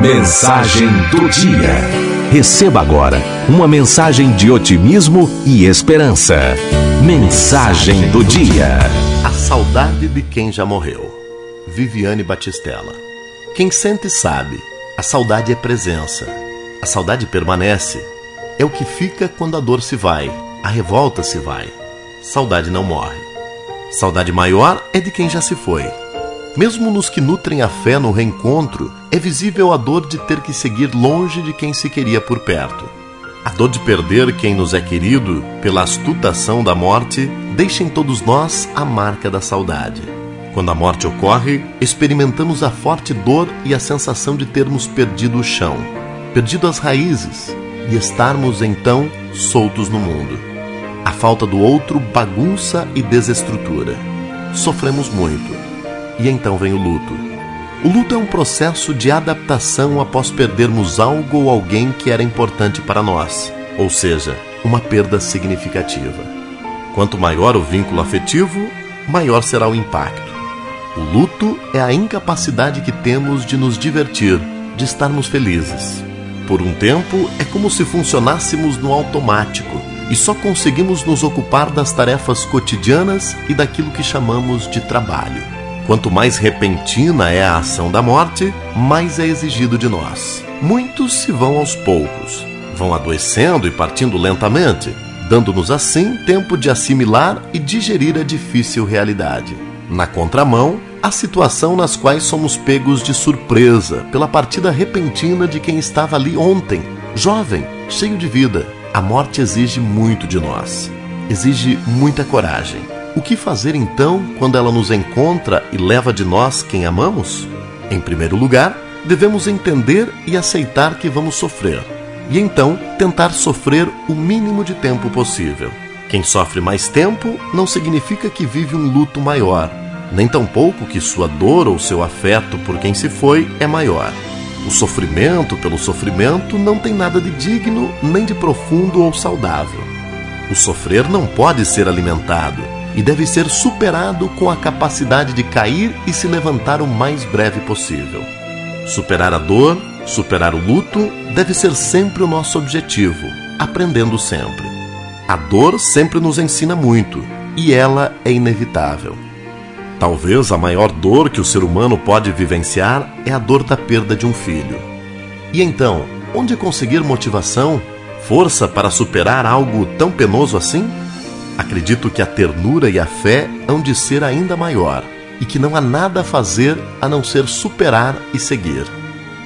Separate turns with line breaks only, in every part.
Mensagem do dia. Receba agora uma mensagem de otimismo e esperança. Mensagem do dia.
A saudade de quem já morreu. Viviane Batistella. Quem sente sabe. A saudade é presença. A saudade permanece. É o que fica quando a dor se vai, a revolta se vai. Saudade não morre. Saudade maior é de quem já se foi. Mesmo nos que nutrem a fé no reencontro, é visível a dor de ter que seguir longe de quem se queria por perto. A dor de perder quem nos é querido pela astutação da morte deixa em todos nós a marca da saudade. Quando a morte ocorre, experimentamos a forte dor e a sensação de termos perdido o chão, perdido as raízes e estarmos então soltos no mundo. A falta do outro bagunça e desestrutura. Sofremos muito e então vem o luto. O luto é um processo de adaptação após perdermos algo ou alguém que era importante para nós, ou seja, uma perda significativa. Quanto maior o vínculo afetivo, maior será o impacto. O luto é a incapacidade que temos de nos divertir, de estarmos felizes. Por um tempo, é como se funcionássemos no automático e só conseguimos nos ocupar das tarefas cotidianas e daquilo que chamamos de trabalho. Quanto mais repentina é a ação da morte, mais é exigido de nós. Muitos se vão aos poucos, vão adoecendo e partindo lentamente, dando-nos assim tempo de assimilar e digerir a difícil realidade. Na contramão, a situação nas quais somos pegos de surpresa pela partida repentina de quem estava ali ontem, jovem, cheio de vida. A morte exige muito de nós, exige muita coragem o que fazer então quando ela nos encontra e leva de nós quem amamos? Em primeiro lugar, devemos entender e aceitar que vamos sofrer, e então tentar sofrer o mínimo de tempo possível. Quem sofre mais tempo não significa que vive um luto maior, nem tampouco que sua dor ou seu afeto por quem se foi é maior. O sofrimento pelo sofrimento não tem nada de digno, nem de profundo ou saudável. O sofrer não pode ser alimentado e deve ser superado com a capacidade de cair e se levantar o mais breve possível. Superar a dor, superar o luto, deve ser sempre o nosso objetivo, aprendendo sempre. A dor sempre nos ensina muito e ela é inevitável. Talvez a maior dor que o ser humano pode vivenciar é a dor da perda de um filho. E então, onde conseguir motivação, força para superar algo tão penoso assim? Acredito que a ternura e a fé hão de ser ainda maior e que não há nada a fazer a não ser superar e seguir.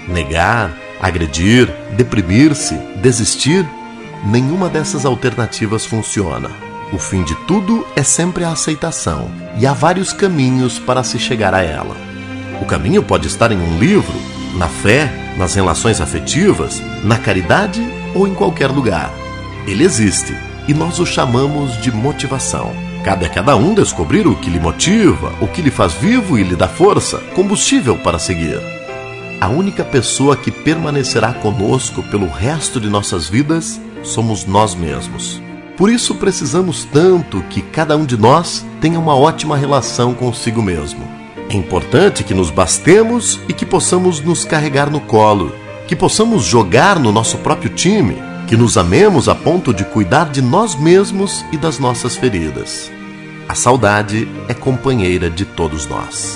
Negar, agredir, deprimir-se, desistir, nenhuma dessas alternativas funciona. O fim de tudo é sempre a aceitação, e há vários caminhos para se chegar a ela. O caminho pode estar em um livro, na fé, nas relações afetivas, na caridade ou em qualquer lugar. Ele existe e nós o chamamos de motivação. Cabe a cada um descobrir o que lhe motiva, o que lhe faz vivo e lhe dá força, combustível para seguir. A única pessoa que permanecerá conosco pelo resto de nossas vidas somos nós mesmos. Por isso precisamos tanto que cada um de nós tenha uma ótima relação consigo mesmo. É importante que nos bastemos e que possamos nos carregar no colo, que possamos jogar no nosso próprio time que nos amemos a ponto de cuidar de nós mesmos e das nossas feridas. A saudade é companheira de todos nós.